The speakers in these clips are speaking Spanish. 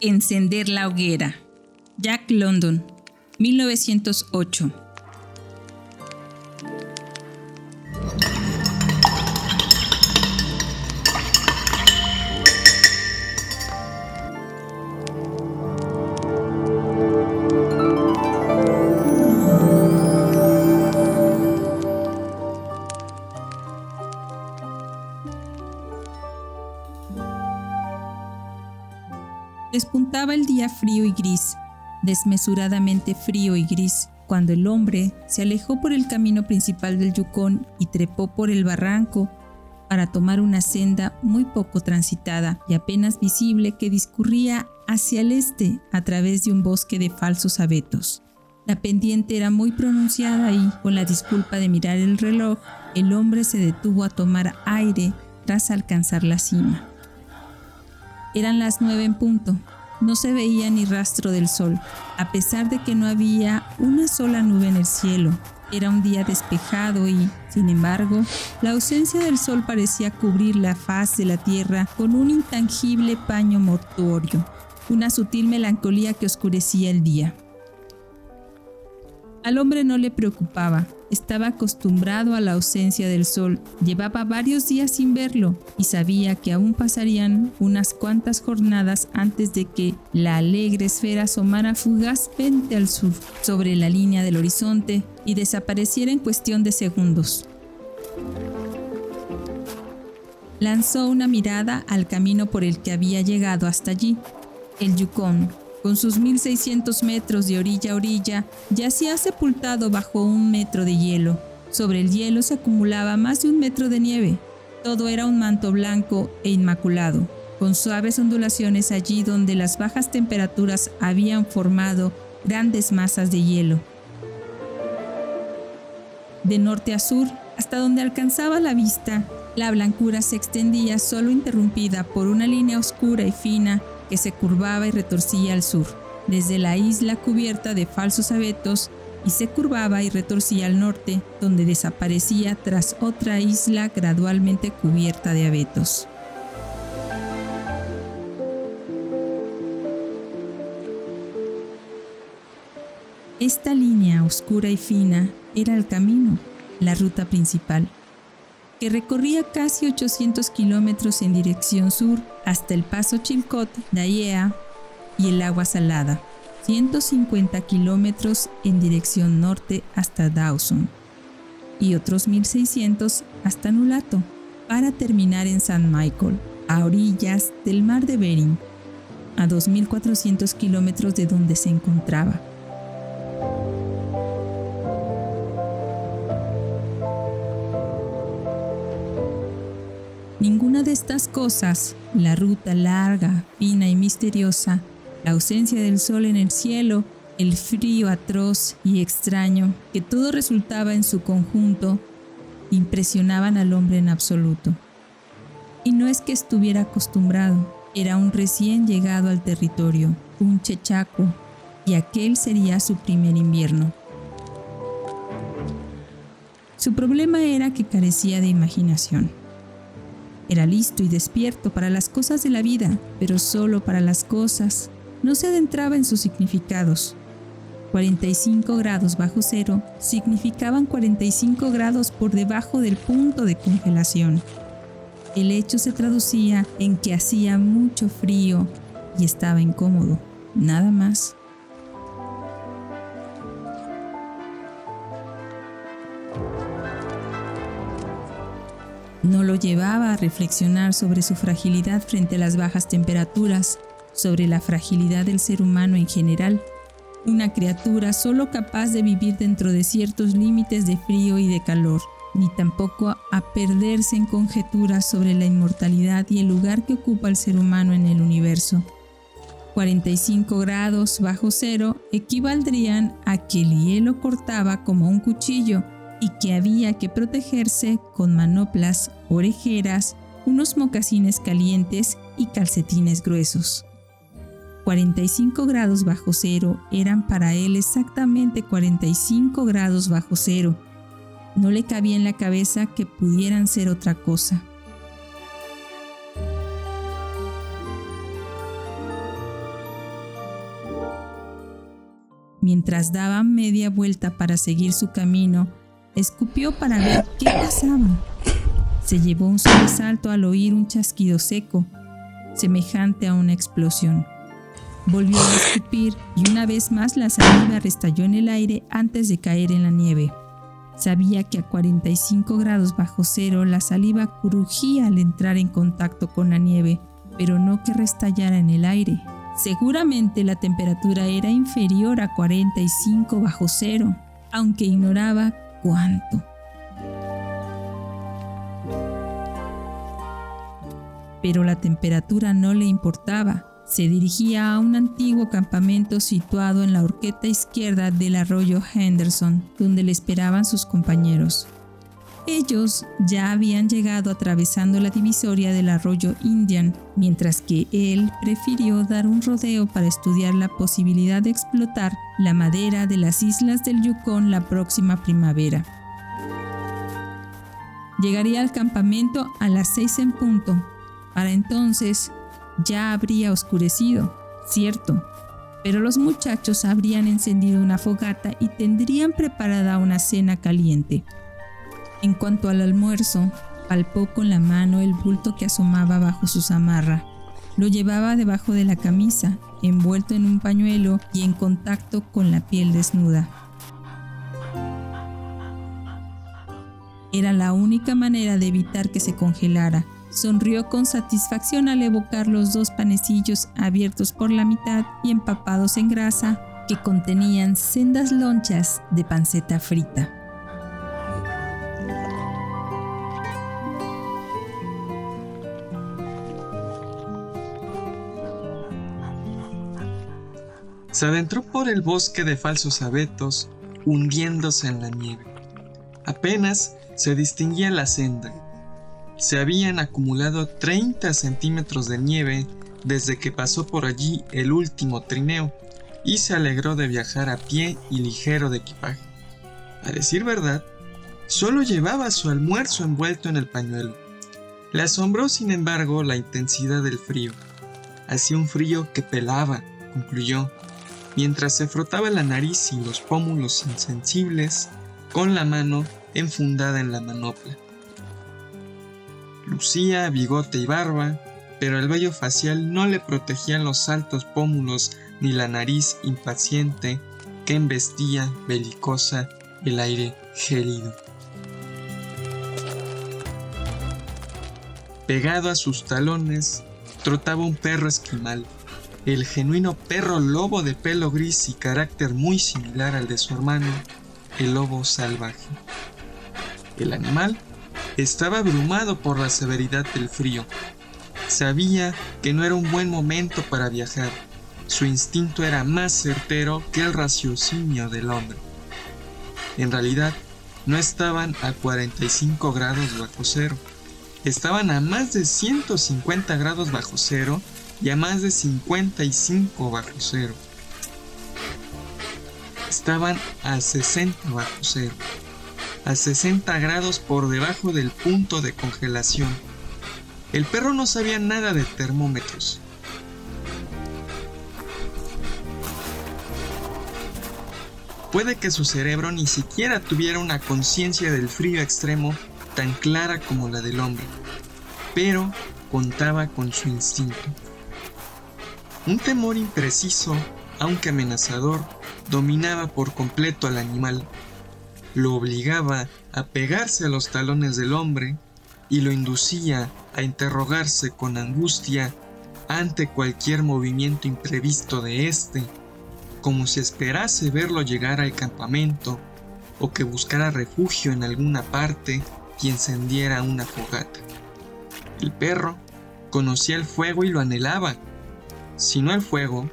Encender la hoguera. Jack London, 1908. Desmesuradamente frío y gris, cuando el hombre se alejó por el camino principal del Yukon y trepó por el barranco para tomar una senda muy poco transitada y apenas visible que discurría hacia el este a través de un bosque de falsos abetos. La pendiente era muy pronunciada y, con la disculpa de mirar el reloj, el hombre se detuvo a tomar aire tras alcanzar la cima. Eran las nueve en punto. No se veía ni rastro del sol, a pesar de que no había una sola nube en el cielo. Era un día despejado y, sin embargo, la ausencia del sol parecía cubrir la faz de la tierra con un intangible paño mortuorio, una sutil melancolía que oscurecía el día. Al hombre no le preocupaba, estaba acostumbrado a la ausencia del sol, llevaba varios días sin verlo y sabía que aún pasarían unas cuantas jornadas antes de que la alegre esfera asomara fugazmente al sur sobre la línea del horizonte y desapareciera en cuestión de segundos. Lanzó una mirada al camino por el que había llegado hasta allí, el Yukon, con sus 1600 metros de orilla a orilla, yacía sepultado bajo un metro de hielo. Sobre el hielo se acumulaba más de un metro de nieve. Todo era un manto blanco e inmaculado, con suaves ondulaciones allí donde las bajas temperaturas habían formado grandes masas de hielo. De norte a sur, hasta donde alcanzaba la vista, la blancura se extendía solo interrumpida por una línea oscura y fina que se curvaba y retorcía al sur, desde la isla cubierta de falsos abetos y se curvaba y retorcía al norte, donde desaparecía tras otra isla gradualmente cubierta de abetos. Esta línea oscura y fina era el camino, la ruta principal que recorría casi 800 kilómetros en dirección sur hasta el paso Chilcot, Dayea y el agua salada, 150 kilómetros en dirección norte hasta Dawson y otros 1600 hasta Nulato para terminar en San Michael, a orillas del mar de Bering, a 2.400 kilómetros de donde se encontraba. Ninguna de estas cosas, la ruta larga, fina y misteriosa, la ausencia del sol en el cielo, el frío atroz y extraño, que todo resultaba en su conjunto, impresionaban al hombre en absoluto. Y no es que estuviera acostumbrado, era un recién llegado al territorio, un chechaco, y aquel sería su primer invierno. Su problema era que carecía de imaginación. Era listo y despierto para las cosas de la vida, pero solo para las cosas. No se adentraba en sus significados. 45 grados bajo cero significaban 45 grados por debajo del punto de congelación. El hecho se traducía en que hacía mucho frío y estaba incómodo, nada más. No lo llevaba a reflexionar sobre su fragilidad frente a las bajas temperaturas, sobre la fragilidad del ser humano en general, una criatura solo capaz de vivir dentro de ciertos límites de frío y de calor, ni tampoco a perderse en conjeturas sobre la inmortalidad y el lugar que ocupa el ser humano en el universo. 45 grados bajo cero equivaldrían a que el hielo cortaba como un cuchillo y que había que protegerse con manoplas, orejeras, unos mocasines calientes y calcetines gruesos. 45 grados bajo cero eran para él exactamente 45 grados bajo cero. No le cabía en la cabeza que pudieran ser otra cosa. mientras daba media vuelta para seguir su camino, escupió para ver qué pasaba. Se llevó un sobresalto al oír un chasquido seco, semejante a una explosión. Volvió a escupir y una vez más la saliva restalló en el aire antes de caer en la nieve. Sabía que a 45 grados bajo cero la saliva crujía al entrar en contacto con la nieve, pero no que restallara en el aire. Seguramente la temperatura era inferior a 45 bajo cero, aunque ignoraba cuánto. Pero la temperatura no le importaba. Se dirigía a un antiguo campamento situado en la horqueta izquierda del arroyo Henderson, donde le esperaban sus compañeros. Ellos ya habían llegado atravesando la divisoria del arroyo Indian, mientras que él prefirió dar un rodeo para estudiar la posibilidad de explotar la madera de las islas del Yukon la próxima primavera. Llegaría al campamento a las seis en punto. Para entonces ya habría oscurecido, cierto, pero los muchachos habrían encendido una fogata y tendrían preparada una cena caliente. En cuanto al almuerzo, palpó con la mano el bulto que asomaba bajo su zamarra. Lo llevaba debajo de la camisa, envuelto en un pañuelo y en contacto con la piel desnuda. Era la única manera de evitar que se congelara. Sonrió con satisfacción al evocar los dos panecillos abiertos por la mitad y empapados en grasa que contenían sendas lonchas de panceta frita. Se adentró por el bosque de falsos abetos, hundiéndose en la nieve. Apenas se distinguía la senda. Se habían acumulado 30 centímetros de nieve desde que pasó por allí el último trineo y se alegró de viajar a pie y ligero de equipaje. A decir verdad, solo llevaba su almuerzo envuelto en el pañuelo. Le asombró, sin embargo, la intensidad del frío. Hacía un frío que pelaba, concluyó, mientras se frotaba la nariz y los pómulos insensibles con la mano enfundada en la manopla. Lucía bigote y barba, pero el vello facial no le protegían los altos pómulos ni la nariz impaciente que embestía belicosa el aire gélido. Pegado a sus talones trotaba un perro esquimal, el genuino perro lobo de pelo gris y carácter muy similar al de su hermano, el lobo salvaje. El animal estaba abrumado por la severidad del frío. Sabía que no era un buen momento para viajar. Su instinto era más certero que el raciocinio del hombre. En realidad, no estaban a 45 grados bajo cero. Estaban a más de 150 grados bajo cero y a más de 55 bajo cero. Estaban a 60 bajo cero, a 60 grados por debajo del punto de congelación. El perro no sabía nada de termómetros. Puede que su cerebro ni siquiera tuviera una conciencia del frío extremo tan clara como la del hombre, pero contaba con su instinto. Un temor impreciso, aunque amenazador, dominaba por completo al animal. Lo obligaba a pegarse a los talones del hombre y lo inducía a interrogarse con angustia ante cualquier movimiento imprevisto de éste, como si esperase verlo llegar al campamento o que buscara refugio en alguna parte y encendiera una fogata. El perro conocía el fuego y lo anhelaba, si no el fuego,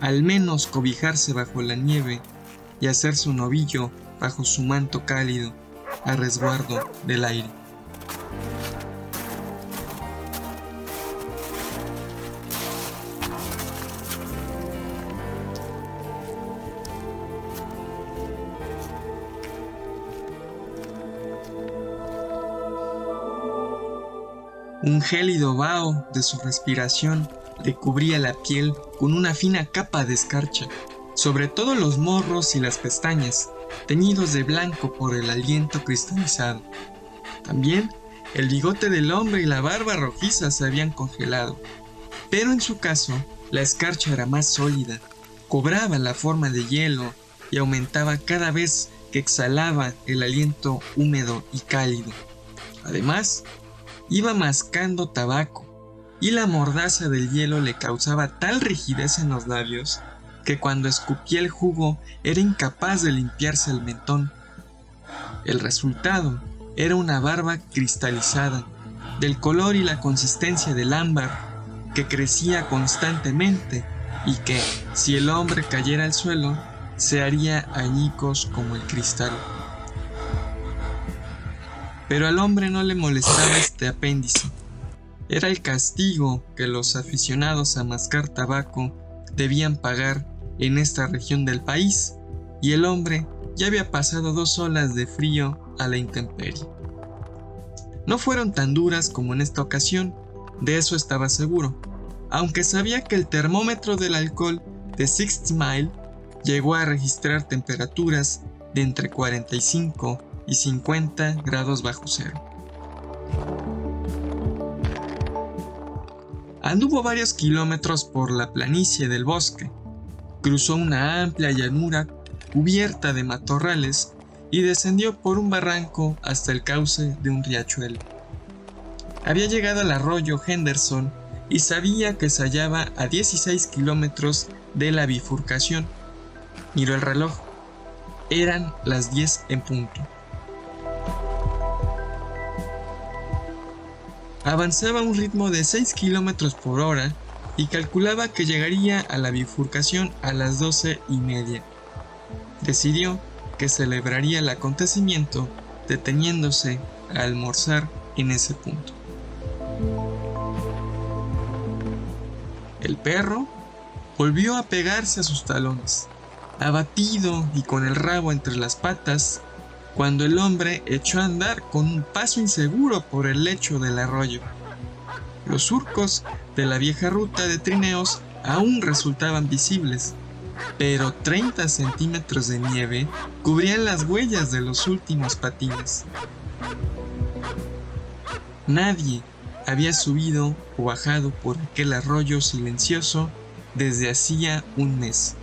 al menos cobijarse bajo la nieve y hacerse un ovillo bajo su manto cálido a resguardo del aire. Un gélido vaho de su respiración le cubría la piel con una fina capa de escarcha. sobre todo los morros y las pestañas, teñidos de blanco por el aliento cristalizado. También el bigote del hombre y la barba rojiza se habían congelado, pero en su caso la escarcha era más sólida, cobraba la forma de hielo y aumentaba cada vez que exhalaba el aliento húmedo y cálido. Además, iba mascando tabaco y la mordaza del hielo le causaba tal rigidez en los labios que cuando escupía el jugo era incapaz de limpiarse el mentón. El resultado era una barba cristalizada, del color y la consistencia del ámbar, que crecía constantemente y que, si el hombre cayera al suelo, se haría añicos como el cristal. Pero al hombre no le molestaba este apéndice. Era el castigo que los aficionados a mascar tabaco debían pagar en esta región del país, y el hombre ya había pasado dos olas de frío a la intemperie. No fueron tan duras como en esta ocasión, de eso estaba seguro, aunque sabía que el termómetro del alcohol de Sixth Mile llegó a registrar temperaturas de entre 45 y 50 grados bajo cero. Anduvo varios kilómetros por la planicie del bosque, cruzó una amplia llanura cubierta de matorrales y descendió por un barranco hasta el cauce de un riachuelo. Había llegado al arroyo Henderson y sabía que se hallaba a 16 kilómetros de la bifurcación. Miró el reloj. Eran las 10 en punto. Avanzaba a un ritmo de 6 kilómetros por hora y calculaba que llegaría a la bifurcación a las 12 y media. Decidió que celebraría el acontecimiento deteniéndose a almorzar en ese punto. El perro volvió a pegarse a sus talones, abatido y con el rabo entre las patas, cuando el hombre echó a andar con un paso inseguro por el lecho del arroyo. Los surcos de la vieja ruta de trineos aún resultaban visibles, pero 30 centímetros de nieve cubrían las huellas de los últimos patines. Nadie había subido o bajado por aquel arroyo silencioso desde hacía un mes.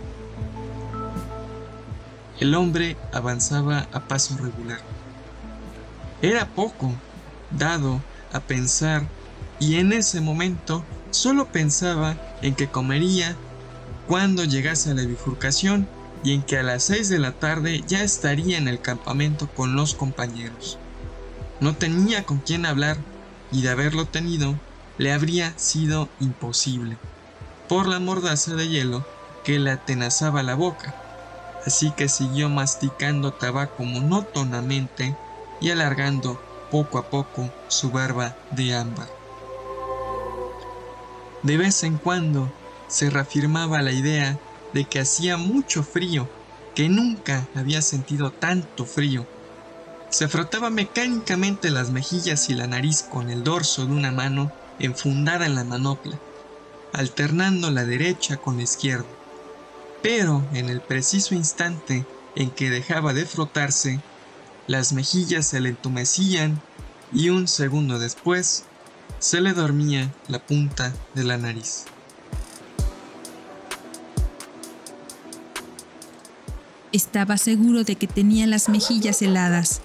El hombre avanzaba a paso regular. Era poco dado a pensar y en ese momento solo pensaba en que comería cuando llegase a la bifurcación y en que a las 6 de la tarde ya estaría en el campamento con los compañeros. No tenía con quién hablar y de haberlo tenido, le habría sido imposible, por la mordaza de hielo que le atenazaba la boca, así que siguió masticando tabaco monótonamente y alargando poco a poco su barba de ámbar. De vez en cuando se reafirmaba la idea de que hacía mucho frío, que nunca había sentido tanto frío se frotaba mecánicamente las mejillas y la nariz con el dorso de una mano enfundada en la manopla, alternando la derecha con la izquierda. Pero en el preciso instante en que dejaba de frotarse, las mejillas se le entumecían y un segundo después se le dormía la punta de la nariz. Estaba seguro de que tenía las mejillas heladas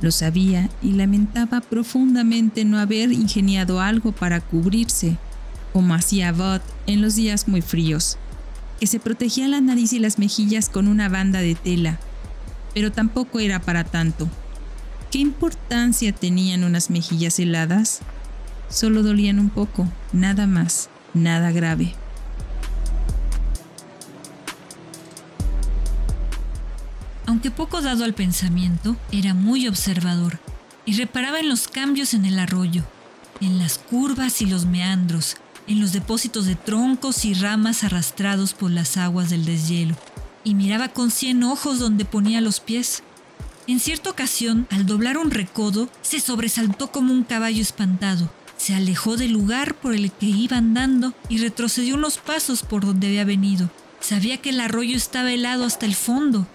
lo sabía y lamentaba profundamente no haber ingeniado algo para cubrirse, como hacía Bud en los días muy fríos, que se protegía la nariz y las mejillas con una banda de tela, pero tampoco era para tanto. ¿Qué importancia tenían unas mejillas heladas? Solo dolían un poco, nada más, nada grave. Aunque poco dado al pensamiento, era muy observador y reparaba en los cambios en el arroyo, en las curvas y los meandros, en los depósitos de troncos y ramas arrastrados por las aguas del deshielo, y miraba con cien ojos donde ponía los pies. En cierta ocasión, al doblar un recodo, se sobresaltó como un caballo espantado, se alejó del lugar por el que iba andando y retrocedió unos pasos por donde había venido, Sabía que el arroyo estaba helado hasta el fondo.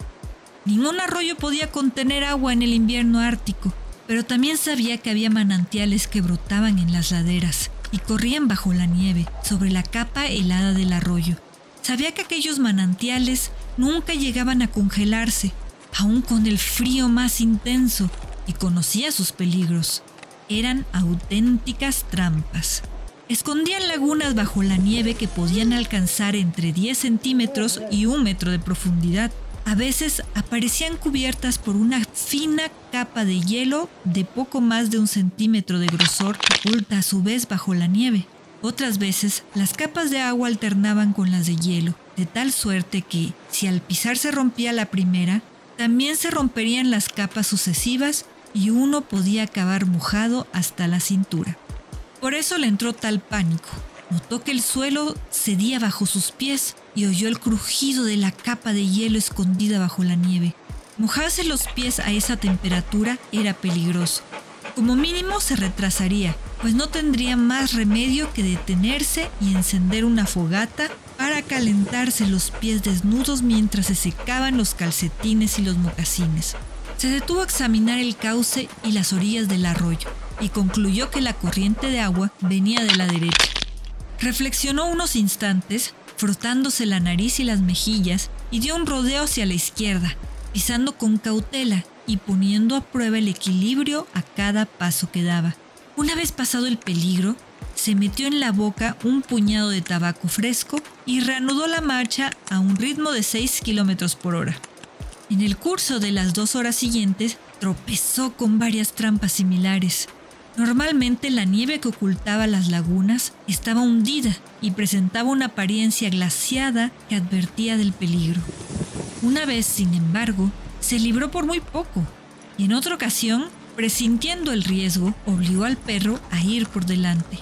Ningún arroyo podía contener agua en el invierno ártico, pero también sabía que había manantiales que brotaban en las laderas y corrían bajo la nieve, sobre la capa helada del arroyo. Sabía que aquellos manantiales nunca llegaban a congelarse, aun con el frío más intenso, y conocía sus peligros. Eran auténticas trampas. Escondían lagunas bajo la nieve que podían alcanzar entre 10 centímetros y un metro de profundidad. A veces aparecían cubiertas por una fina capa de hielo de poco más de un centímetro de grosor, oculta a su vez bajo la nieve. Otras veces, las capas de agua alternaban con las de hielo, de tal suerte que, si al pisar se rompía la primera, también se romperían las capas sucesivas y uno podía acabar mojado hasta la cintura. Por eso le entró tal pánico. Notó que el suelo cedía bajo sus pies y oyó el crujido de la capa de hielo escondida bajo la nieve. Mojarse los pies a esa temperatura era peligroso. Como mínimo se retrasaría, pues no tendría más remedio que detenerse y encender una fogata para calentarse los pies desnudos mientras se secaban los calcetines y los mocasines. Se detuvo a examinar el cauce y las orillas del arroyo y concluyó que la corriente de agua venía de la derecha. Reflexionó unos instantes, frotándose la nariz y las mejillas, y dio un rodeo hacia la izquierda, pisando con cautela y poniendo a prueba el equilibrio a cada paso que daba. Una vez pasado el peligro, se metió en la boca un puñado de tabaco fresco y reanudó la marcha a un ritmo de 6 kilómetros por hora. En el curso de las dos horas siguientes, tropezó con varias trampas similares. Normalmente la nieve que ocultaba las lagunas estaba hundida y presentaba una apariencia glaciada que advertía del peligro. Una vez, sin embargo, se libró por muy poco y en otra ocasión, presintiendo el riesgo, obligó al perro a ir por delante.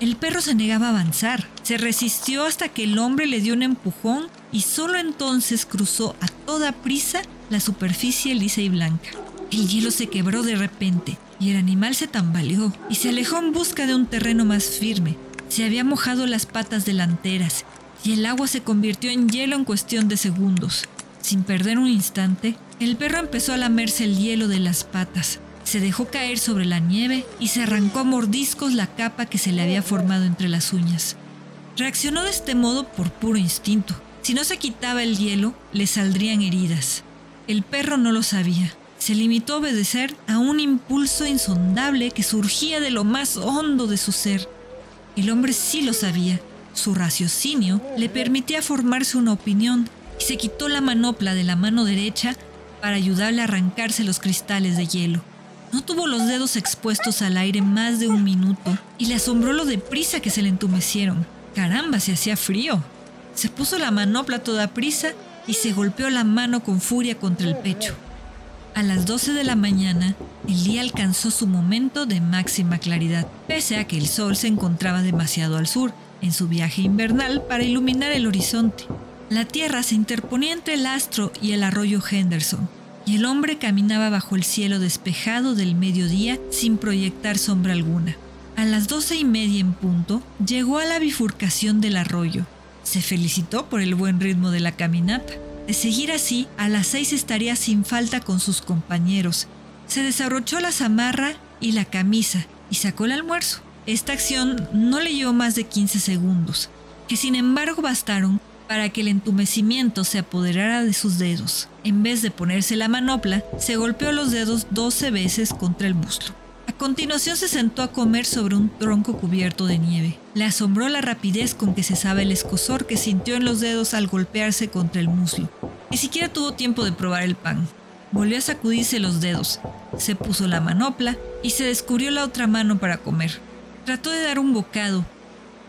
El perro se negaba a avanzar, se resistió hasta que el hombre le dio un empujón y solo entonces cruzó a toda prisa la superficie lisa y blanca. El hielo se quebró de repente y el animal se tambaleó y se alejó en busca de un terreno más firme. Se había mojado las patas delanteras y el agua se convirtió en hielo en cuestión de segundos. Sin perder un instante, el perro empezó a lamerse el hielo de las patas. Se dejó caer sobre la nieve y se arrancó a mordiscos la capa que se le había formado entre las uñas. Reaccionó de este modo por puro instinto. Si no se quitaba el hielo, le saldrían heridas. El perro no lo sabía se limitó a obedecer a un impulso insondable que surgía de lo más hondo de su ser. El hombre sí lo sabía. Su raciocinio le permitía formarse una opinión y se quitó la manopla de la mano derecha para ayudarle a arrancarse los cristales de hielo. No tuvo los dedos expuestos al aire más de un minuto y le asombró lo deprisa que se le entumecieron. Caramba, se hacía frío. Se puso la manopla toda prisa y se golpeó la mano con furia contra el pecho. A las 12 de la mañana, el día alcanzó su momento de máxima claridad, pese a que el sol se encontraba demasiado al sur, en su viaje invernal para iluminar el horizonte. La tierra se interponía entre el astro y el arroyo Henderson, y el hombre caminaba bajo el cielo despejado del mediodía sin proyectar sombra alguna. A las doce y media en punto, llegó a la bifurcación del arroyo. Se felicitó por el buen ritmo de la caminata. De seguir así, a las seis estaría sin falta con sus compañeros. Se desabrochó la zamarra y la camisa y sacó el almuerzo. Esta acción no le llevó más de 15 segundos, que sin embargo bastaron para que el entumecimiento se apoderara de sus dedos. En vez de ponerse la manopla, se golpeó los dedos 12 veces contra el muslo. Continuación se sentó a comer sobre un tronco cubierto de nieve. Le asombró la rapidez con que cesaba el escosor que sintió en los dedos al golpearse contra el muslo. Ni siquiera tuvo tiempo de probar el pan. Volvió a sacudirse los dedos, se puso la manopla y se descubrió la otra mano para comer. Trató de dar un bocado,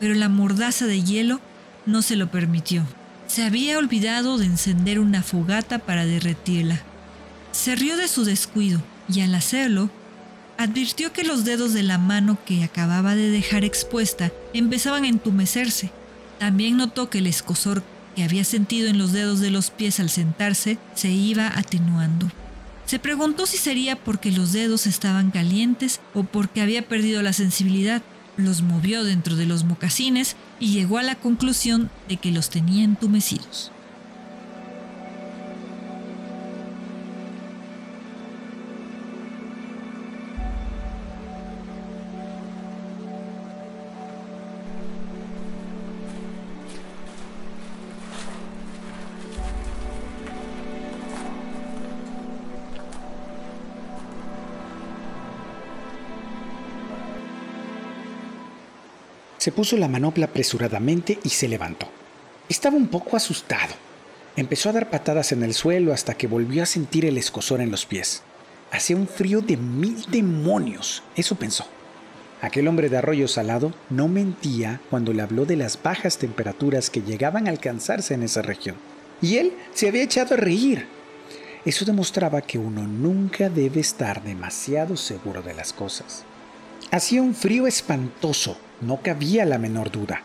pero la mordaza de hielo no se lo permitió. Se había olvidado de encender una fogata para derretirla. Se rió de su descuido y al hacerlo advirtió que los dedos de la mano que acababa de dejar expuesta empezaban a entumecerse. También notó que el escosor que había sentido en los dedos de los pies al sentarse se iba atenuando. Se preguntó si sería porque los dedos estaban calientes o porque había perdido la sensibilidad. los movió dentro de los mocasines y llegó a la conclusión de que los tenía entumecidos. Se puso la manopla apresuradamente y se levantó. Estaba un poco asustado. Empezó a dar patadas en el suelo hasta que volvió a sentir el escosor en los pies. Hacía un frío de mil demonios, eso pensó. Aquel hombre de arroyo salado no mentía cuando le habló de las bajas temperaturas que llegaban a alcanzarse en esa región. Y él se había echado a reír. Eso demostraba que uno nunca debe estar demasiado seguro de las cosas. Hacía un frío espantoso no cabía la menor duda.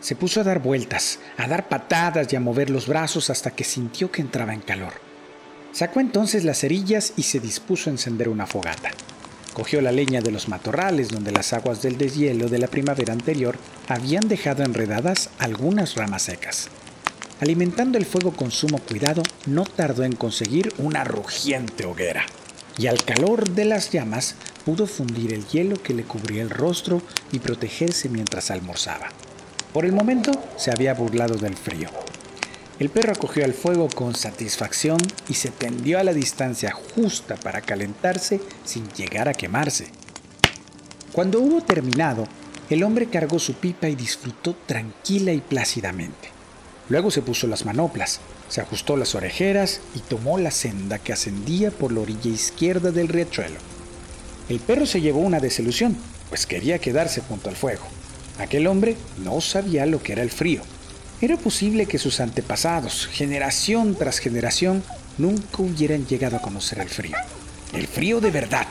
Se puso a dar vueltas, a dar patadas y a mover los brazos hasta que sintió que entraba en calor. Sacó entonces las cerillas y se dispuso a encender una fogata. Cogió la leña de los matorrales donde las aguas del deshielo de la primavera anterior habían dejado enredadas algunas ramas secas. Alimentando el fuego con sumo cuidado, no tardó en conseguir una rugiente hoguera. Y al calor de las llamas pudo fundir el hielo que le cubría el rostro y protegerse mientras almorzaba. Por el momento se había burlado del frío. El perro acogió al fuego con satisfacción y se tendió a la distancia justa para calentarse sin llegar a quemarse. Cuando hubo terminado, el hombre cargó su pipa y disfrutó tranquila y plácidamente. Luego se puso las manoplas, se ajustó las orejeras y tomó la senda que ascendía por la orilla izquierda del riachuelo. El perro se llevó una desilusión, pues quería quedarse junto al fuego. Aquel hombre no sabía lo que era el frío. Era posible que sus antepasados, generación tras generación, nunca hubieran llegado a conocer el frío. El frío de verdad,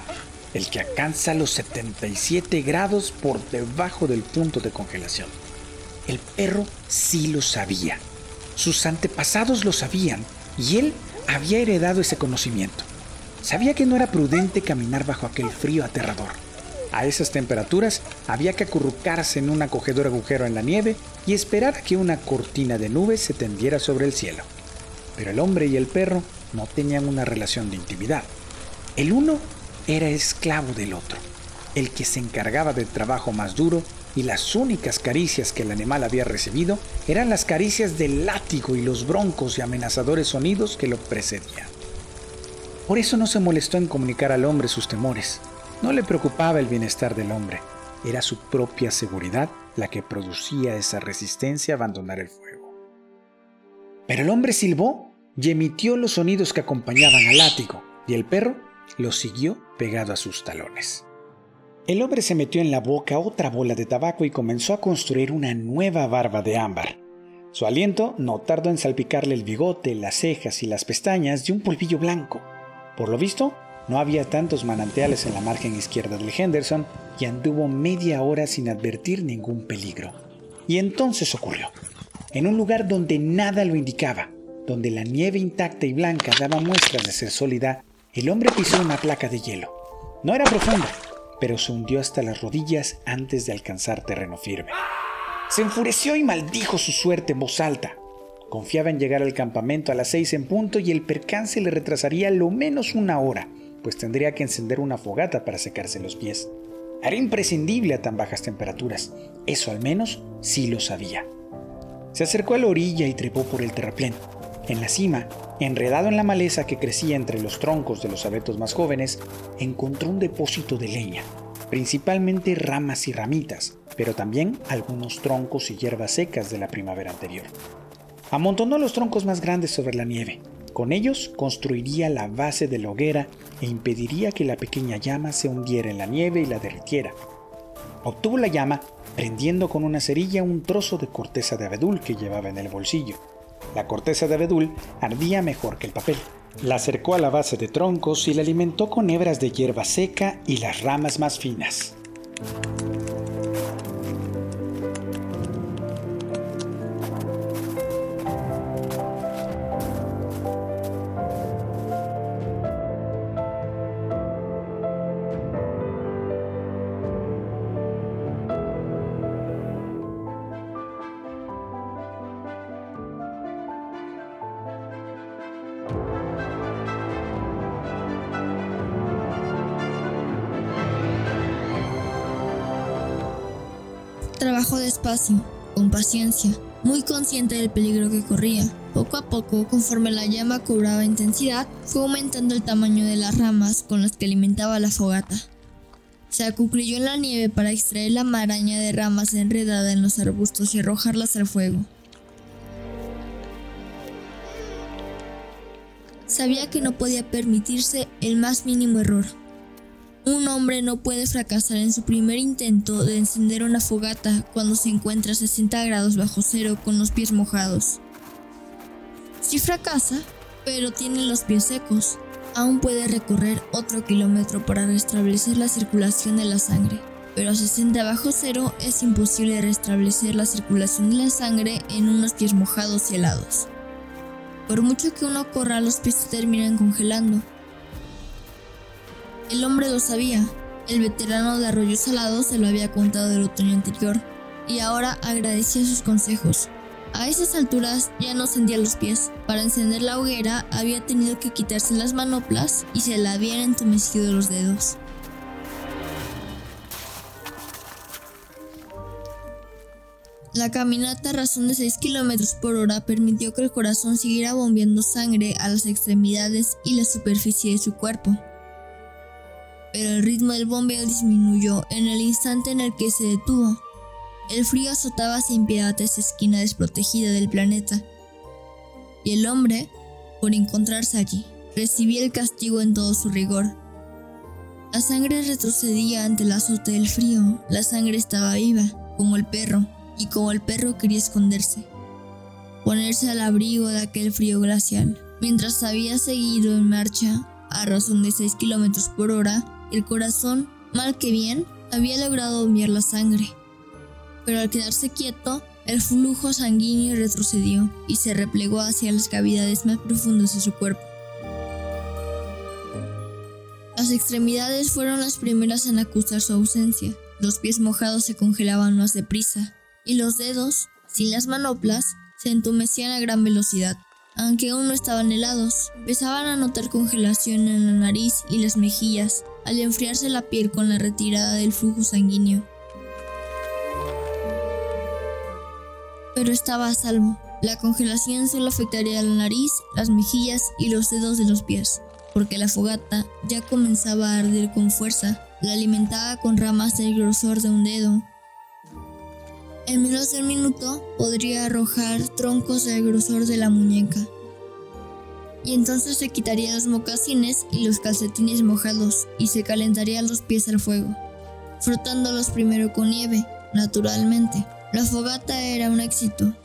el que alcanza los 77 grados por debajo del punto de congelación. El perro sí lo sabía. Sus antepasados lo sabían y él había heredado ese conocimiento. Sabía que no era prudente caminar bajo aquel frío aterrador. A esas temperaturas había que acurrucarse en un acogedor agujero en la nieve y esperar a que una cortina de nubes se tendiera sobre el cielo. Pero el hombre y el perro no tenían una relación de intimidad. El uno era esclavo del otro, el que se encargaba del trabajo más duro y las únicas caricias que el animal había recibido eran las caricias del látigo y los broncos y amenazadores sonidos que lo precedían. Por eso no se molestó en comunicar al hombre sus temores. No le preocupaba el bienestar del hombre. Era su propia seguridad la que producía esa resistencia a abandonar el fuego. Pero el hombre silbó y emitió los sonidos que acompañaban al látigo, y el perro lo siguió pegado a sus talones. El hombre se metió en la boca otra bola de tabaco y comenzó a construir una nueva barba de ámbar. Su aliento no tardó en salpicarle el bigote, las cejas y las pestañas de un polvillo blanco. Por lo visto, no había tantos manantiales en la margen izquierda del Henderson y anduvo media hora sin advertir ningún peligro. Y entonces ocurrió. En un lugar donde nada lo indicaba, donde la nieve intacta y blanca daba muestras de ser sólida, el hombre pisó una placa de hielo. No era profunda, pero se hundió hasta las rodillas antes de alcanzar terreno firme. Se enfureció y maldijo su suerte en voz alta. Confiaba en llegar al campamento a las seis en punto y el percance le retrasaría lo menos una hora, pues tendría que encender una fogata para secarse los pies. Era imprescindible a tan bajas temperaturas, eso al menos sí lo sabía. Se acercó a la orilla y trepó por el terraplén. En la cima, enredado en la maleza que crecía entre los troncos de los abetos más jóvenes, encontró un depósito de leña, principalmente ramas y ramitas, pero también algunos troncos y hierbas secas de la primavera anterior. Amontonó los troncos más grandes sobre la nieve. Con ellos construiría la base de la hoguera e impediría que la pequeña llama se hundiera en la nieve y la derritiera. Obtuvo la llama prendiendo con una cerilla un trozo de corteza de abedul que llevaba en el bolsillo. La corteza de abedul ardía mejor que el papel. La acercó a la base de troncos y la alimentó con hebras de hierba seca y las ramas más finas. Trabajó despacio, con paciencia, muy consciente del peligro que corría. Poco a poco, conforme la llama cobraba intensidad, fue aumentando el tamaño de las ramas con las que alimentaba la fogata. Se acuclilló en la nieve para extraer la maraña de ramas enredada en los arbustos y arrojarlas al fuego. Sabía que no podía permitirse el más mínimo error. Un hombre no puede fracasar en su primer intento de encender una fogata cuando se encuentra a 60 grados bajo cero con los pies mojados. Si fracasa, pero tiene los pies secos, aún puede recorrer otro kilómetro para restablecer la circulación de la sangre. Pero a 60 bajo cero es imposible restablecer la circulación de la sangre en unos pies mojados y helados. Por mucho que uno corra, los pies se terminan congelando. El hombre lo sabía. El veterano de Arroyo Salado se lo había contado el otoño anterior y ahora agradecía sus consejos. A esas alturas ya no sentía los pies. Para encender la hoguera había tenido que quitarse las manoplas y se le habían entumecido los dedos. La caminata a razón de 6 km por hora permitió que el corazón siguiera bombeando sangre a las extremidades y la superficie de su cuerpo. Pero el ritmo del bombeo disminuyó en el instante en el que se detuvo. El frío azotaba sin piedad esa esquina desprotegida del planeta. Y el hombre, por encontrarse allí, recibía el castigo en todo su rigor. La sangre retrocedía ante el azote del frío, la sangre estaba viva, como el perro, y como el perro quería esconderse, ponerse al abrigo de aquel frío glacial. Mientras había seguido en marcha a razón de 6 kilómetros por hora, el corazón, mal que bien, había logrado bombear la sangre. Pero al quedarse quieto, el flujo sanguíneo retrocedió y se replegó hacia las cavidades más profundas de su cuerpo. Las extremidades fueron las primeras en acusar su ausencia. Los pies mojados se congelaban más deprisa, y los dedos, sin las manoplas, se entumecían a gran velocidad. Aunque aún no estaban helados, empezaban a notar congelación en la nariz y las mejillas al enfriarse la piel con la retirada del flujo sanguíneo. Pero estaba a salvo. La congelación solo afectaría la nariz, las mejillas y los dedos de los pies, porque la fogata ya comenzaba a arder con fuerza. La alimentaba con ramas del grosor de un dedo en menos de un minuto podría arrojar troncos del grosor de la muñeca. Y entonces se quitaría los mocasines y los calcetines mojados y se calentaría los pies al fuego, frotándolos primero con nieve, naturalmente. La fogata era un éxito.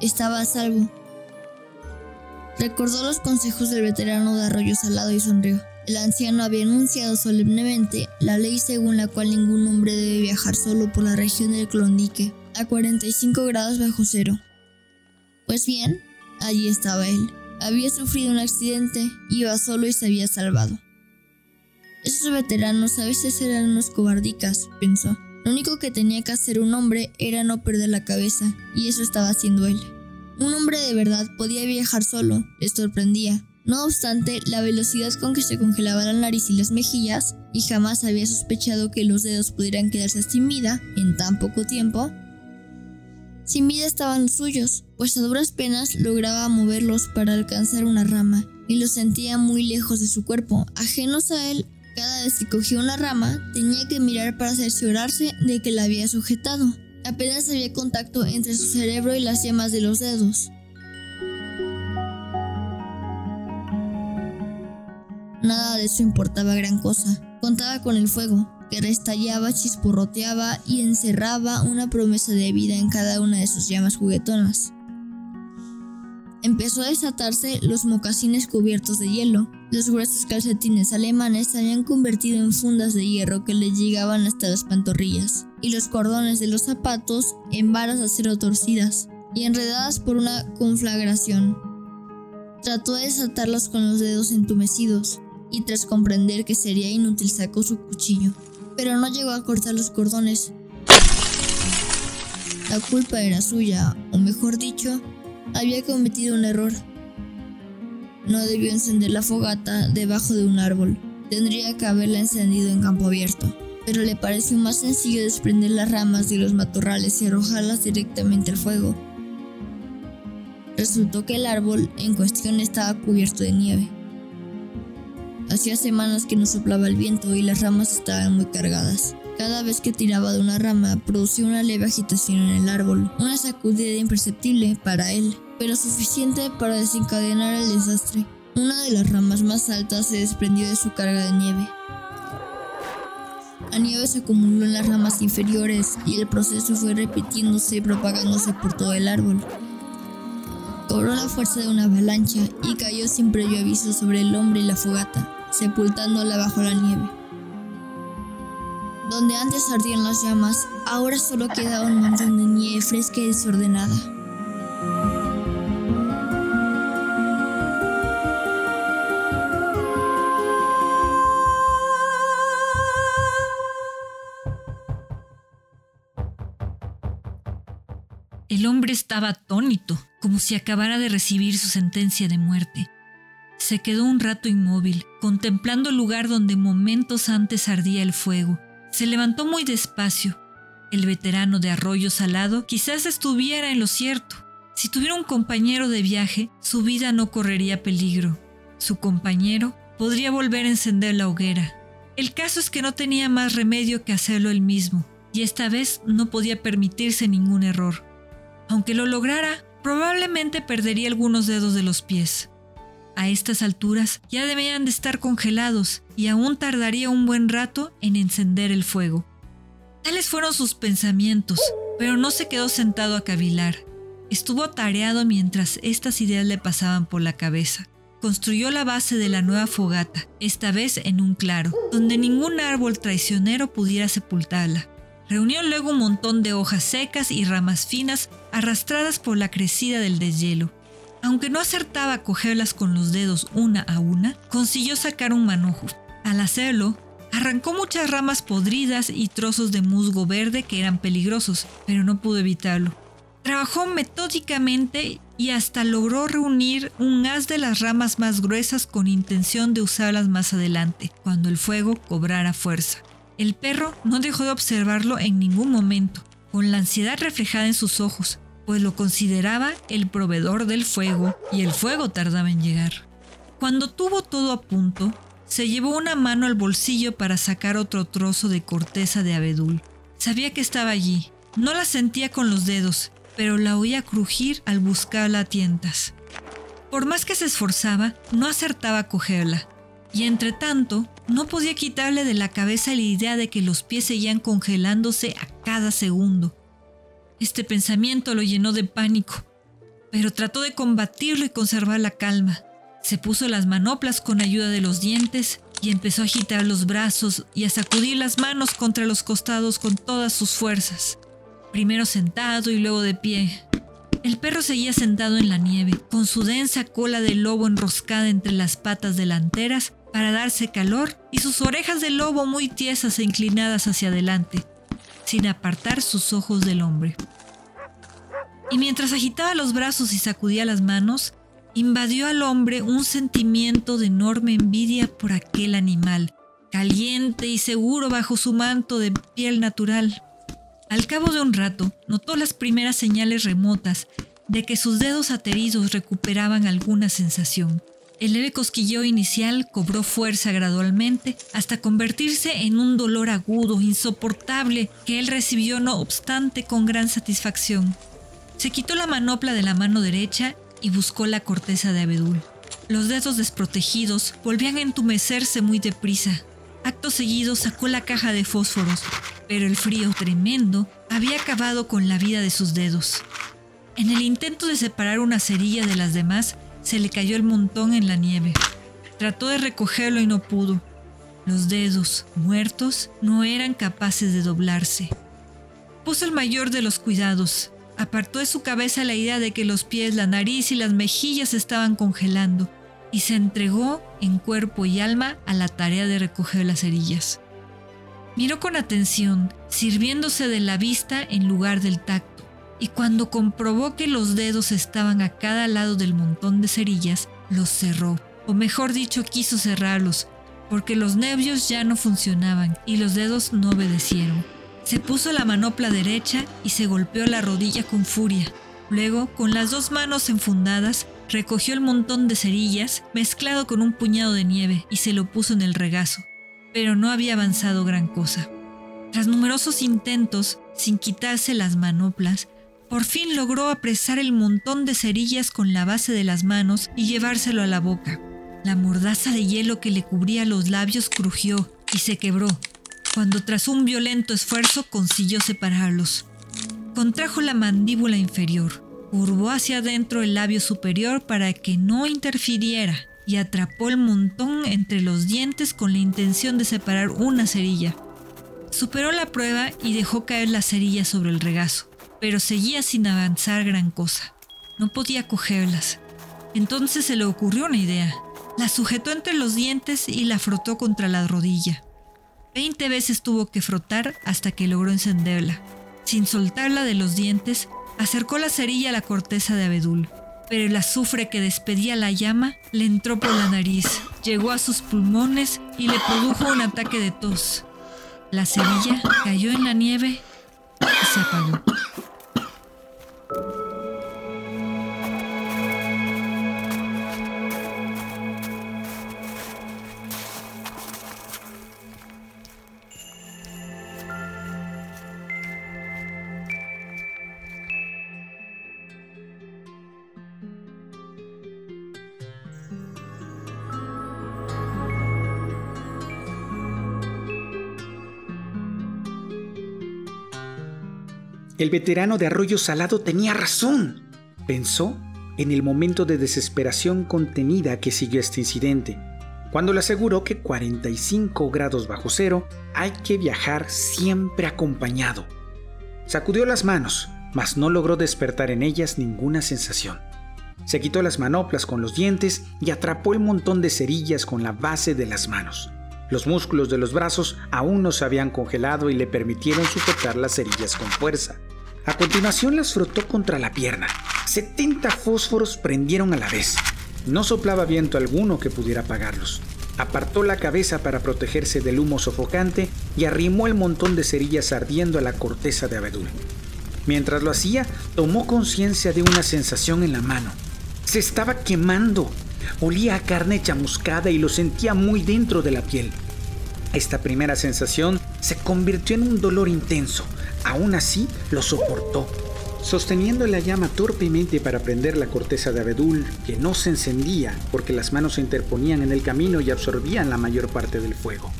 Estaba a salvo. Recordó los consejos del veterano de Arroyo Salado y sonrió. El anciano había anunciado solemnemente la ley según la cual ningún hombre debe viajar solo por la región del Klondike a 45 grados bajo cero. Pues bien, allí estaba él. Había sufrido un accidente, iba solo y se había salvado. Esos veteranos a veces eran unos cobardicas, pensó. Lo único que tenía que hacer un hombre era no perder la cabeza, y eso estaba haciendo él. Un hombre de verdad podía viajar solo, le sorprendía, no obstante, la velocidad con que se congelaba la nariz y las mejillas, y jamás había sospechado que los dedos pudieran quedarse sin vida en tan poco tiempo, sin vida estaban los suyos, pues a duras penas lograba moverlos para alcanzar una rama, y los sentía muy lejos de su cuerpo, ajenos a él. Cada vez que cogía una rama, tenía que mirar para cerciorarse de que la había sujetado. Apenas había contacto entre su cerebro y las yemas de los dedos. Nada de eso importaba gran cosa. Contaba con el fuego, que restallaba, chisporroteaba y encerraba una promesa de vida en cada una de sus llamas juguetonas. Empezó a desatarse los mocasines cubiertos de hielo. Los gruesos calcetines alemanes se habían convertido en fundas de hierro que le llegaban hasta las pantorrillas, y los cordones de los zapatos en varas de acero torcidas y enredadas por una conflagración. Trató de desatarlos con los dedos entumecidos, y tras comprender que sería inútil sacó su cuchillo, pero no llegó a cortar los cordones. La culpa era suya, o mejor dicho, había cometido un error. No debió encender la fogata debajo de un árbol, tendría que haberla encendido en campo abierto. pero le pareció más sencillo desprender las ramas de los matorrales y arrojarlas directamente al fuego. Resultó que el árbol en cuestión estaba cubierto de nieve. Hacía semanas que no soplaba el viento y las ramas estaban muy cargadas. Cada vez que tiraba de una rama producía una leve agitación en el árbol, una sacudida imperceptible para él, pero suficiente para desencadenar el desastre. Una de las ramas más altas se desprendió de su carga de nieve. La nieve se acumuló en las ramas inferiores y el proceso fue repitiéndose y propagándose por todo el árbol. Cobró la fuerza de una avalancha y cayó sin previo aviso sobre el hombre y la fogata, sepultándola bajo la nieve. Donde antes ardían las llamas, ahora solo quedaba un montón de nieve fresca y desordenada. El hombre estaba atónito, como si acabara de recibir su sentencia de muerte. Se quedó un rato inmóvil, contemplando el lugar donde momentos antes ardía el fuego. Se levantó muy despacio. El veterano de Arroyo Salado quizás estuviera en lo cierto. Si tuviera un compañero de viaje, su vida no correría peligro. Su compañero podría volver a encender la hoguera. El caso es que no tenía más remedio que hacerlo él mismo, y esta vez no podía permitirse ningún error. Aunque lo lograra, probablemente perdería algunos dedos de los pies. A estas alturas ya debían de estar congelados y aún tardaría un buen rato en encender el fuego. Tales fueron sus pensamientos, pero no se quedó sentado a cavilar. Estuvo tareado mientras estas ideas le pasaban por la cabeza. Construyó la base de la nueva fogata, esta vez en un claro, donde ningún árbol traicionero pudiera sepultarla. Reunió luego un montón de hojas secas y ramas finas arrastradas por la crecida del deshielo. Aunque no acertaba a cogerlas con los dedos una a una, consiguió sacar un manojo. Al hacerlo, arrancó muchas ramas podridas y trozos de musgo verde que eran peligrosos, pero no pudo evitarlo. Trabajó metódicamente y hasta logró reunir un haz de las ramas más gruesas con intención de usarlas más adelante, cuando el fuego cobrara fuerza. El perro no dejó de observarlo en ningún momento, con la ansiedad reflejada en sus ojos, pues lo consideraba el proveedor del fuego y el fuego tardaba en llegar. Cuando tuvo todo a punto, se llevó una mano al bolsillo para sacar otro trozo de corteza de abedul. Sabía que estaba allí. No la sentía con los dedos, pero la oía crujir al buscarla a tientas. Por más que se esforzaba, no acertaba a cogerla. Y entre tanto, no podía quitarle de la cabeza la idea de que los pies seguían congelándose a cada segundo. Este pensamiento lo llenó de pánico, pero trató de combatirlo y conservar la calma. Se puso las manoplas con ayuda de los dientes y empezó a agitar los brazos y a sacudir las manos contra los costados con todas sus fuerzas. Primero sentado y luego de pie. El perro seguía sentado en la nieve, con su densa cola de lobo enroscada entre las patas delanteras para darse calor y sus orejas de lobo muy tiesas e inclinadas hacia adelante, sin apartar sus ojos del hombre. Y mientras agitaba los brazos y sacudía las manos, invadió al hombre un sentimiento de enorme envidia por aquel animal, caliente y seguro bajo su manto de piel natural. Al cabo de un rato, notó las primeras señales remotas de que sus dedos ateridos recuperaban alguna sensación. El leve cosquilleo inicial cobró fuerza gradualmente hasta convertirse en un dolor agudo, insoportable, que él recibió no obstante con gran satisfacción. Se quitó la manopla de la mano derecha y buscó la corteza de abedul. Los dedos desprotegidos volvían a entumecerse muy deprisa. Acto seguido sacó la caja de fósforos, pero el frío tremendo había acabado con la vida de sus dedos. En el intento de separar una cerilla de las demás, se le cayó el montón en la nieve. Trató de recogerlo y no pudo. Los dedos, muertos, no eran capaces de doblarse. Puso el mayor de los cuidados. Apartó de su cabeza la idea de que los pies, la nariz y las mejillas estaban congelando y se entregó en cuerpo y alma a la tarea de recoger las cerillas. Miró con atención, sirviéndose de la vista en lugar del tacto y cuando comprobó que los dedos estaban a cada lado del montón de cerillas, los cerró, o mejor dicho, quiso cerrarlos, porque los nervios ya no funcionaban y los dedos no obedecieron. Se puso la manopla derecha y se golpeó la rodilla con furia. Luego, con las dos manos enfundadas, recogió el montón de cerillas mezclado con un puñado de nieve y se lo puso en el regazo. Pero no había avanzado gran cosa. Tras numerosos intentos, sin quitarse las manoplas, por fin logró apresar el montón de cerillas con la base de las manos y llevárselo a la boca. La mordaza de hielo que le cubría los labios crujió y se quebró, cuando tras un violento esfuerzo consiguió separarlos. Contrajo la mandíbula inferior, curvó hacia adentro el labio superior para que no interfiriera y atrapó el montón entre los dientes con la intención de separar una cerilla. Superó la prueba y dejó caer la cerilla sobre el regazo pero seguía sin avanzar gran cosa. No podía cogerlas. Entonces se le ocurrió una idea. La sujetó entre los dientes y la frotó contra la rodilla. Veinte veces tuvo que frotar hasta que logró encenderla. Sin soltarla de los dientes, acercó la cerilla a la corteza de abedul, pero el azufre que despedía la llama le entró por la nariz, llegó a sus pulmones y le produjo un ataque de tos. La cerilla cayó en la nieve y se apagó. El veterano de Arroyo Salado tenía razón, pensó en el momento de desesperación contenida que siguió este incidente, cuando le aseguró que 45 grados bajo cero hay que viajar siempre acompañado. Sacudió las manos, mas no logró despertar en ellas ninguna sensación. Se quitó las manoplas con los dientes y atrapó el montón de cerillas con la base de las manos. Los músculos de los brazos aún no se habían congelado y le permitieron sujetar las cerillas con fuerza. A continuación las frotó contra la pierna. 70 fósforos prendieron a la vez. No soplaba viento alguno que pudiera apagarlos. Apartó la cabeza para protegerse del humo sofocante y arrimó el montón de cerillas ardiendo a la corteza de abedul. Mientras lo hacía, tomó conciencia de una sensación en la mano. Se estaba quemando. Olía a carne chamuscada y lo sentía muy dentro de la piel. Esta primera sensación se convirtió en un dolor intenso. Aún así, lo soportó. Sosteniendo la llama torpemente para prender la corteza de abedul, que no se encendía porque las manos se interponían en el camino y absorbían la mayor parte del fuego.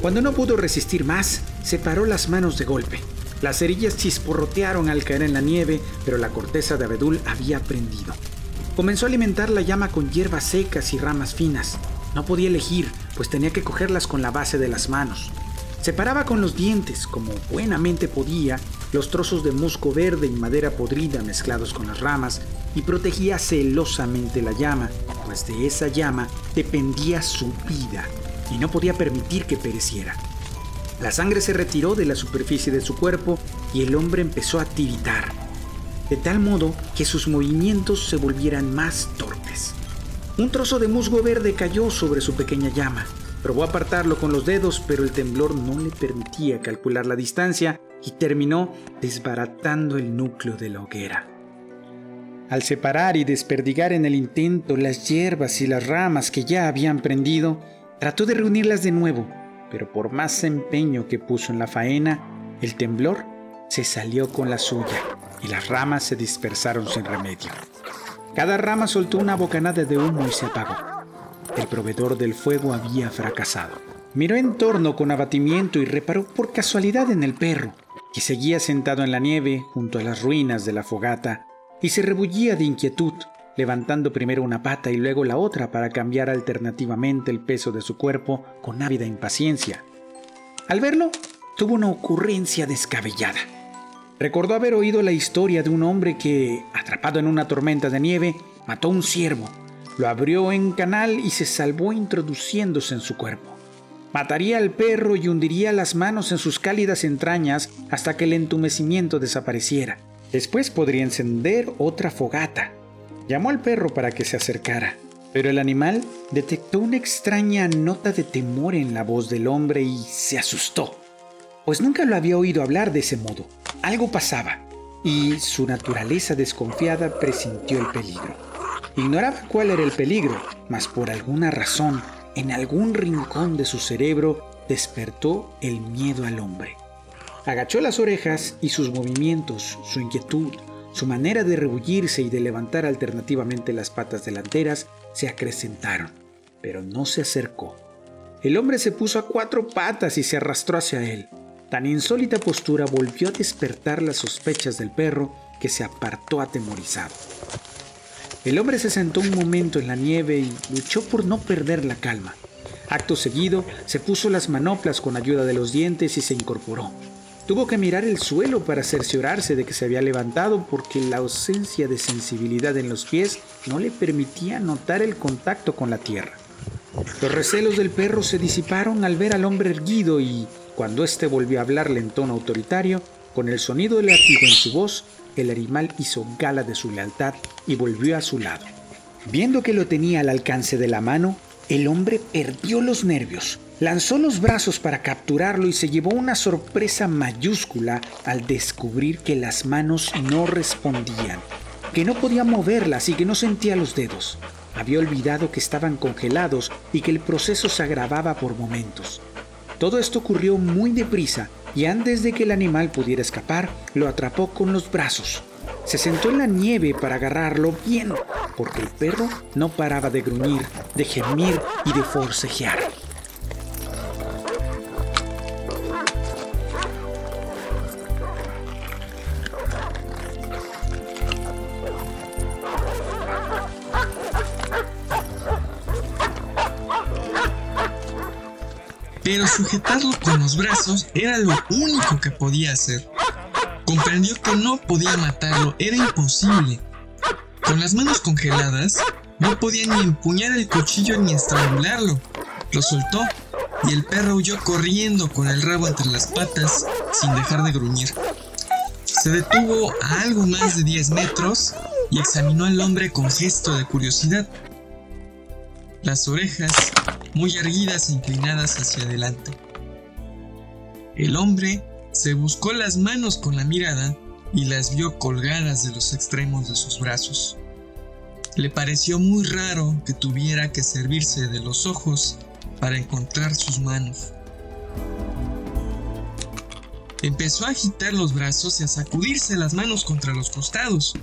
Cuando no pudo resistir más, separó las manos de golpe. Las cerillas chisporrotearon al caer en la nieve, pero la corteza de abedul había prendido. Comenzó a alimentar la llama con hierbas secas y ramas finas. No podía elegir, pues tenía que cogerlas con la base de las manos. Separaba con los dientes, como buenamente podía, los trozos de musgo verde y madera podrida mezclados con las ramas y protegía celosamente la llama, pues de esa llama dependía su vida y no podía permitir que pereciera. La sangre se retiró de la superficie de su cuerpo y el hombre empezó a tiritar, de tal modo que sus movimientos se volvieran más torpes. Un trozo de musgo verde cayó sobre su pequeña llama Probó apartarlo con los dedos, pero el temblor no le permitía calcular la distancia y terminó desbaratando el núcleo de la hoguera. Al separar y desperdigar en el intento las hierbas y las ramas que ya habían prendido, trató de reunirlas de nuevo, pero por más empeño que puso en la faena, el temblor se salió con la suya y las ramas se dispersaron sin remedio. Cada rama soltó una bocanada de humo y se apagó. El proveedor del fuego había fracasado. Miró en torno con abatimiento y reparó por casualidad en el perro, que seguía sentado en la nieve junto a las ruinas de la fogata y se rebullía de inquietud, levantando primero una pata y luego la otra para cambiar alternativamente el peso de su cuerpo con ávida impaciencia. Al verlo, tuvo una ocurrencia descabellada. Recordó haber oído la historia de un hombre que, atrapado en una tormenta de nieve, mató a un ciervo lo abrió en canal y se salvó introduciéndose en su cuerpo. Mataría al perro y hundiría las manos en sus cálidas entrañas hasta que el entumecimiento desapareciera. Después podría encender otra fogata. Llamó al perro para que se acercara, Pero el animal detectó una extraña nota de temor en la voz del hombre y se asustó, pues nunca lo había oído hablar de ese modo. Algo pasaba, y su naturaleza desconfiada presintió el peligro. Ignoraba cuál era el peligro, mas por alguna razón, en algún rincón de su cerebro, despertó el miedo al hombre. Agachó las orejas y sus movimientos, su inquietud, su manera de rebullirse y de levantar alternativamente las patas delanteras se acrecentaron, pero no se acercó. El hombre se puso a cuatro patas y se arrastró hacia él. Tan insólita postura volvió a despertar las sospechas del perro que se apartó atemorizado. El hombre se sentó un momento en la nieve y luchó por no perder la calma. Acto seguido, se puso las manoplas con ayuda de los dientes y se incorporó. Tuvo que mirar el suelo para cerciorarse de que se había levantado porque la ausencia de sensibilidad en los pies no le permitía notar el contacto con la tierra. Los recelos del perro se disiparon al ver al hombre erguido y, cuando éste volvió a hablarle en tono autoritario, con el sonido del látigo en su voz, el animal hizo gala de su lealtad y volvió a su lado. Viendo que lo tenía al alcance de la mano, el hombre perdió los nervios Lanzó los brazos para capturarlo y se llevó una sorpresa mayúscula al descubrir que las manos no respondían, que no podía moverlas y que no sentía los dedos. Había olvidado que estaban congelados y que el proceso se agravaba por momentos. Todo esto ocurrió muy deprisa y antes de que el animal pudiera escapar, lo atrapó con los brazos. Se sentó en la nieve para agarrarlo bien, porque el perro no paraba de gruñir, de gemir y de forcejear. Sujetarlo con los brazos era lo único que podía hacer. Comprendió que no podía matarlo, era imposible. Con las manos congeladas, no podía ni empuñar el cuchillo ni estrangularlo. Lo soltó y el perro huyó corriendo con el rabo entre las patas sin dejar de gruñir. Se detuvo a algo más de 10 metros y examinó al hombre con gesto de curiosidad. Las orejas muy erguidas e inclinadas hacia adelante. El hombre se buscó las manos con la mirada y las vio colgadas de los extremos de sus brazos. Le pareció muy raro que tuviera que servirse de los ojos para encontrar sus manos. Empezó a agitar los brazos y a sacudirse las manos contra los costados.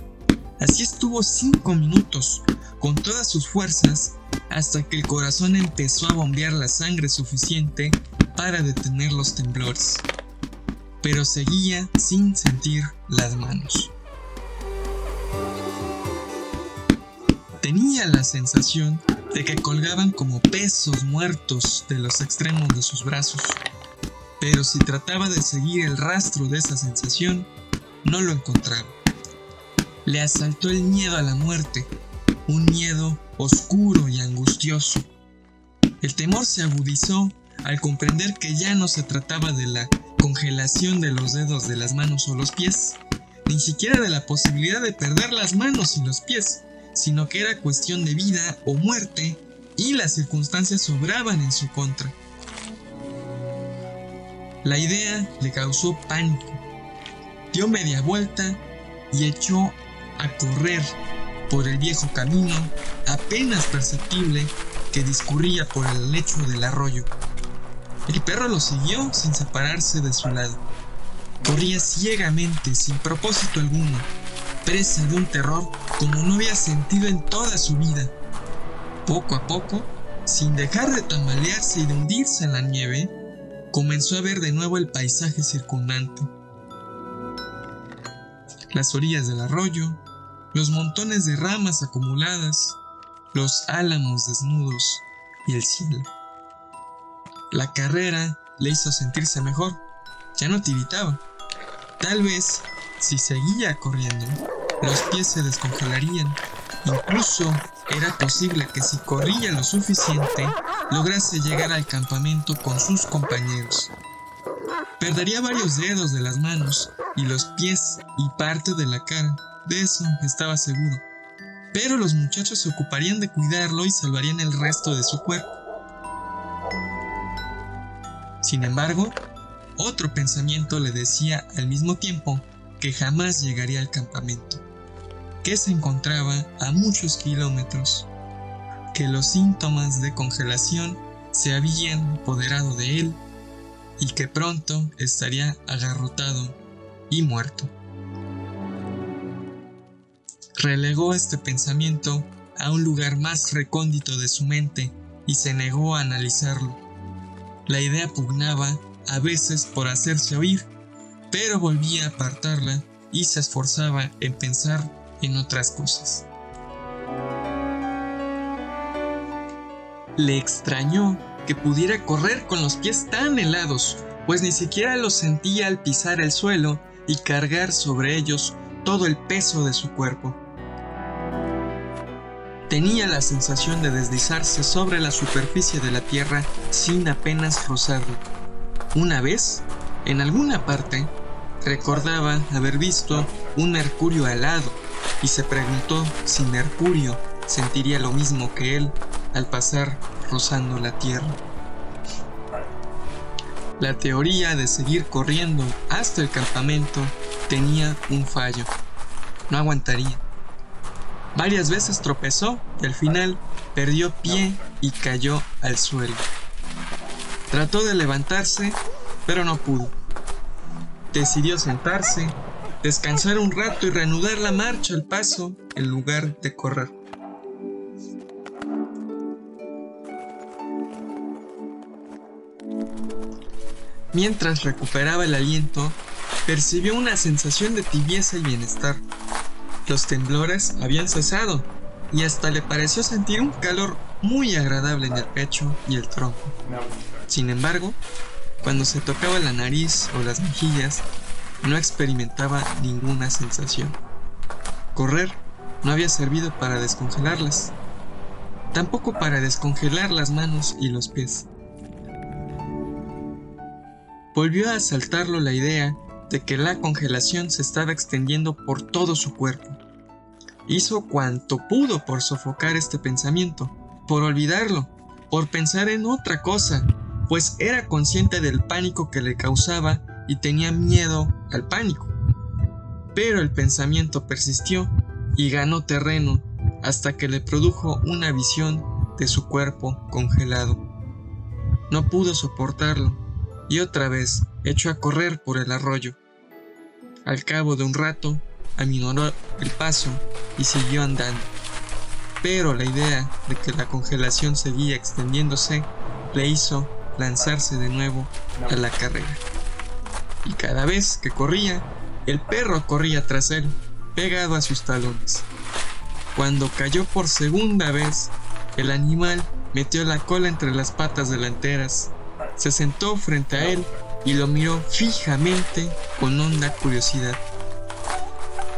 Así estuvo cinco minutos, con todas sus fuerzas, hasta que el corazón empezó a bombear la sangre suficiente para detener los temblores. Pero seguía sin sentir las manos. Tenía la sensación de que colgaban como pesos muertos de los extremos de sus brazos. Pero si trataba de seguir el rastro de esa sensación, no lo encontraba. Le asaltó el miedo a la muerte, un miedo oscuro y angustioso. El temor se agudizó al comprender que ya no se trataba de la congelación de los dedos de las manos o los pies, ni siquiera de la posibilidad de perder las manos y los pies, sino que era cuestión de vida o muerte y las circunstancias sobraban en su contra. La idea le causó pánico. Dio media vuelta y echó a correr por el viejo camino, apenas perceptible, que discurría por el lecho del arroyo. El perro lo siguió sin separarse de su lado. Corría ciegamente, sin propósito alguno, presa de un terror como no había sentido en toda su vida. Poco a poco, sin dejar de tambalearse y de hundirse en la nieve, comenzó a ver de nuevo el paisaje circundante. Las orillas del arroyo, los montones de ramas acumuladas, los álamos desnudos y el cielo. La carrera le hizo sentirse mejor, ya no tiritaba. Tal vez, si seguía corriendo, los pies se descongelarían. Incluso era posible que si corría lo suficiente, lograse llegar al campamento con sus compañeros. Perdería varios dedos de las manos y los pies y parte de la cara de eso estaba seguro. pero los muchachos se ocuparían de cuidarlo y salvarían el resto de su cuerpo. Sin embargo, otro pensamiento le decía al mismo tiempo que jamás llegaría al campamento, que se encontraba a muchos kilómetros, que los síntomas de congelación se habían apoderado de él y que pronto estaría agarrotado y muerto. Relegó este pensamiento a un lugar más recóndito de su mente y se negó a analizarlo. La idea pugnaba a veces por hacerse oír, pero volvía a apartarla y se esforzaba en pensar en otras cosas. Le extrañó que pudiera correr con los pies tan helados, pues ni siquiera los sentía al pisar el suelo y cargar sobre ellos todo el peso de su cuerpo. Tenía la sensación de deslizarse sobre la superficie de la tierra sin apenas rozarlo. Una vez, en alguna parte, recordaba haber visto un mercurio alado y se preguntó si Mercurio sentiría lo mismo que él al pasar rozando la tierra. La teoría de seguir corriendo hasta el campamento tenía un fallo. No aguantaría. Varias veces tropezó y al final perdió pie y cayó al suelo. Trató de levantarse, pero no pudo. Decidió sentarse, descansar un rato y reanudar la marcha al paso en lugar de correr. Mientras recuperaba el aliento, percibió una sensación de tibieza y bienestar. Los temblores habían cesado y hasta le pareció sentir un calor muy agradable en el pecho y el tronco. Sin embargo, cuando se tocaba la nariz o las mejillas, no experimentaba ninguna sensación. Correr no había servido para descongelarlas, tampoco para descongelar las manos y los pies. Volvió a asaltarlo la idea de que la congelación se estaba extendiendo por todo su cuerpo. Hizo cuanto pudo por sofocar este pensamiento, por olvidarlo, por pensar en otra cosa, pues era consciente del pánico que le causaba y tenía miedo al pánico. Pero el pensamiento persistió y ganó terreno hasta que le produjo una visión de su cuerpo congelado. No pudo soportarlo y otra vez echó a correr por el arroyo. Al cabo de un rato, aminoró el paso y siguió andando. Pero la idea de que la congelación seguía extendiéndose le hizo lanzarse de nuevo a la carrera. Y cada vez que corría, el perro corría tras él, pegado a sus talones. Cuando cayó por segunda vez, el animal metió la cola entre las patas delanteras se sentó frente a él y lo miró fijamente con honda curiosidad.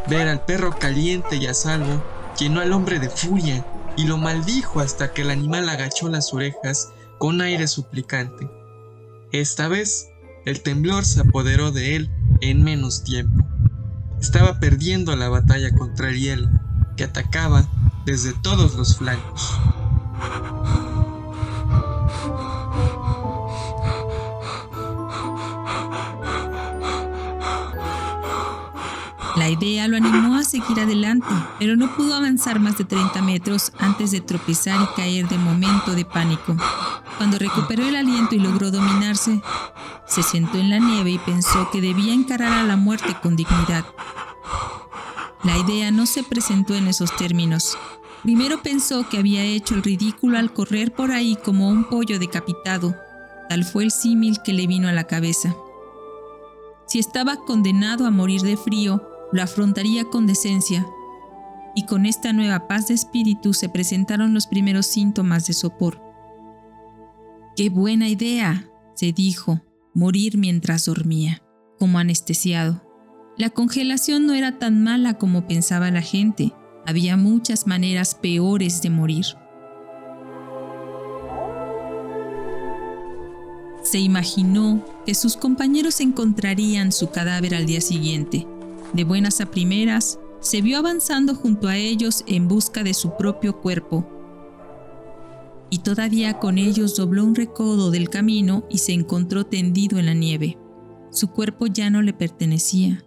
Ver al perro caliente y a salvo llenó al hombre de furia y lo maldijo hasta que el animal agachó las orejas con aire suplicante. Esta vez, el temblor se apoderó de él en menos tiempo. Estaba perdiendo la batalla contra el hielo, que atacaba desde todos los flancos. La idea lo animó a seguir adelante, pero no pudo avanzar más de 30 metros antes de tropezar y caer de momento de pánico. Cuando recuperó el aliento y logró dominarse, se sentó en la nieve y pensó que debía encarar a la muerte con dignidad. La idea no se presentó en esos términos. Primero pensó que había hecho el ridículo al correr por ahí como un pollo decapitado. Tal fue el símil que le vino a la cabeza. Si estaba condenado a morir de frío, lo afrontaría con decencia, y con esta nueva paz de espíritu se presentaron los primeros síntomas de sopor. ¡Qué buena idea! se dijo, morir mientras dormía, como anestesiado. La congelación no era tan mala como pensaba la gente, había muchas maneras peores de morir. Se imaginó que sus compañeros encontrarían su cadáver al día siguiente, de buenas a primeras, se vio avanzando junto a ellos en busca de su propio cuerpo. Y todavía con ellos dobló un recodo del camino y se encontró tendido en la nieve. Su cuerpo ya no le pertenecía.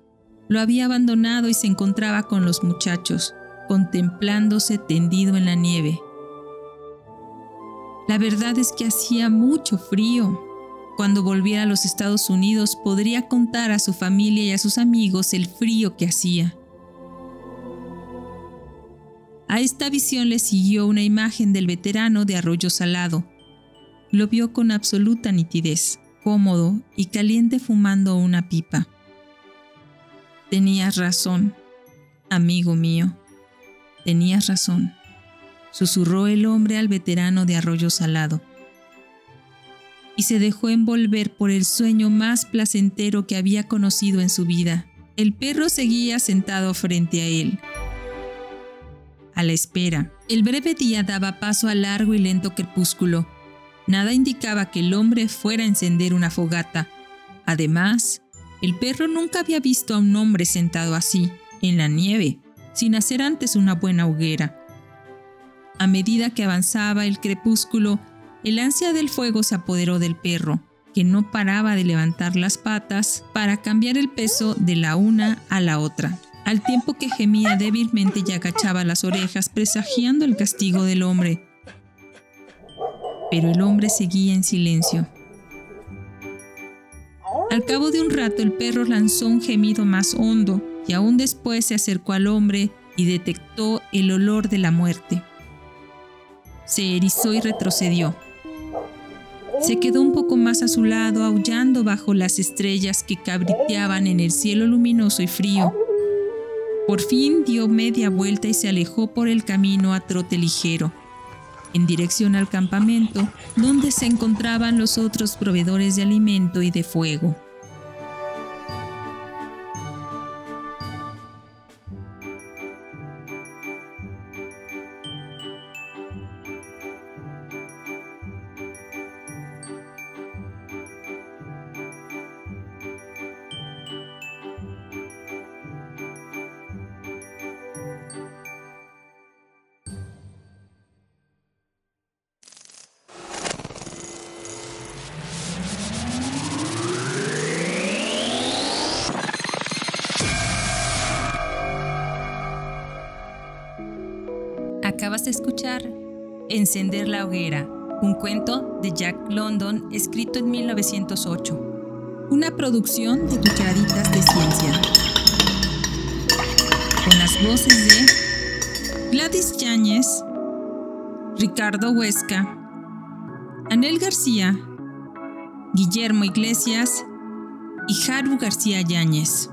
Lo había abandonado y se encontraba con los muchachos, contemplándose tendido en la nieve. La verdad es que hacía mucho frío. Cuando volviera a los Estados Unidos podría contar a su familia y a sus amigos el frío que hacía. A esta visión le siguió una imagen del veterano de Arroyo Salado. Lo vio con absoluta nitidez, cómodo y caliente fumando una pipa. Tenías razón, amigo mío. Tenías razón, susurró el hombre al veterano de Arroyo Salado. Y se dejó envolver por el sueño más placentero que había conocido en su vida. El perro seguía sentado frente a él, a la espera. El breve día daba paso al largo y lento crepúsculo. Nada indicaba que el hombre fuera a encender una fogata. Además, el perro nunca había visto a un hombre sentado así, en la nieve, sin hacer antes una buena hoguera. A medida que avanzaba el crepúsculo, el ansia del fuego se apoderó del perro, que no paraba de levantar las patas para cambiar el peso de la una a la otra al tiempo que gemía débilmente y agachaba las orejas presagiando el castigo del hombre. Pero el hombre seguía en silencio. Al cabo de un rato el perro lanzó un gemido más hondo y aún después se acercó al hombre y detectó el olor de la muerte. Se erizó y retrocedió. Se quedó un poco más a su lado, aullando bajo las estrellas que cabriteaban en el cielo luminoso y frío. Por fin dio media vuelta y se alejó por el camino a trote ligero, en dirección al campamento donde se encontraban los otros proveedores de alimento y de fuego. Encender la hoguera, un cuento de Jack London escrito en 1908. Una producción de Cucharaditas de Ciencia. Con las voces de Gladys Yáñez, Ricardo Huesca, Anel García, Guillermo Iglesias y Haru García Yáñez.